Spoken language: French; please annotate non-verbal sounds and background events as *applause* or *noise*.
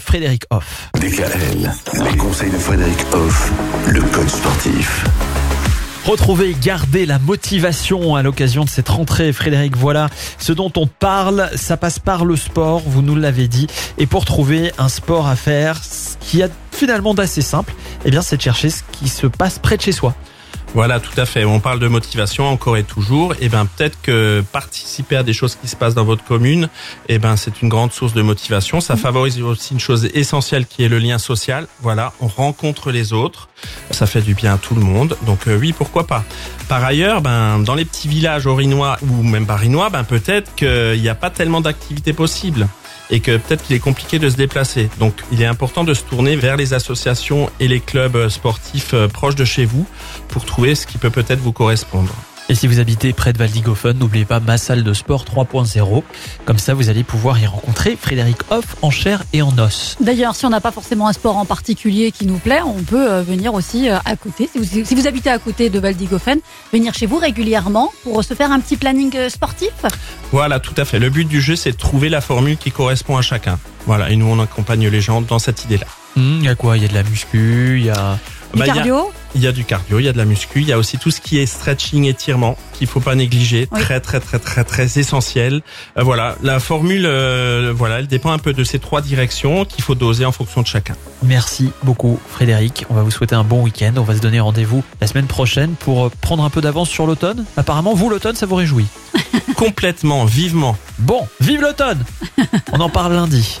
Frédéric Hoff. DKL, les conseils de Frédéric Hoff, le coach sportif. Retrouver et garder la motivation à l'occasion de cette rentrée. Frédéric, voilà ce dont on parle. Ça passe par le sport, vous nous l'avez dit. Et pour trouver un sport à faire, ce qui a finalement d'assez simple, eh bien, c'est de chercher ce qui se passe près de chez soi. Voilà, tout à fait. On parle de motivation encore et toujours. Et ben peut-être que participer à des choses qui se passent dans votre commune, et ben c'est une grande source de motivation. Ça favorise aussi une chose essentielle qui est le lien social. Voilà, on rencontre les autres. Ça fait du bien à tout le monde. Donc euh, oui, pourquoi pas. Par ailleurs, ben dans les petits villages orinois ou même parinois, ben peut-être qu'il n'y a pas tellement d'activités possibles et que peut-être qu'il est compliqué de se déplacer. Donc il est important de se tourner vers les associations et les clubs sportifs euh, proches de chez vous pour trouver ce qui peut peut-être vous correspondre. Et si vous habitez près de Valdigofen, n'oubliez pas ma salle de sport 3.0. Comme ça, vous allez pouvoir y rencontrer Frédéric Hoff en chair et en os. D'ailleurs, si on n'a pas forcément un sport en particulier qui nous plaît, on peut euh, venir aussi euh, à côté. Si vous, si vous habitez à côté de Valdigofen, venir chez vous régulièrement pour se faire un petit planning euh, sportif. Voilà, tout à fait. Le but du jeu, c'est de trouver la formule qui correspond à chacun. Voilà, et nous, on accompagne les gens dans cette idée-là. Il y a quoi? Il y a de la muscu, il y a... Du Bah, il y a- cardio? Il y a du cardio, il y a de la muscu, il y a aussi tout ce qui est stretching, étirement, qu'il faut pas négliger, Oui. très très très très très essentiel. Euh, voilà, la formule, euh, voilà, elle dépend un peu de ces trois directions qu'il faut doser en fonction de chacun. Merci beaucoup Frédéric. On va vous souhaiter un bon week-end. On va se donner rendez-vous la semaine prochaine pour euh, prendre un peu d'avance sur l'automne. Apparemment, vous, l'automne, ça vous réjouit. *laughs* Complètement, vivement. Bon, vive l'automne *laughs* On en parle lundi.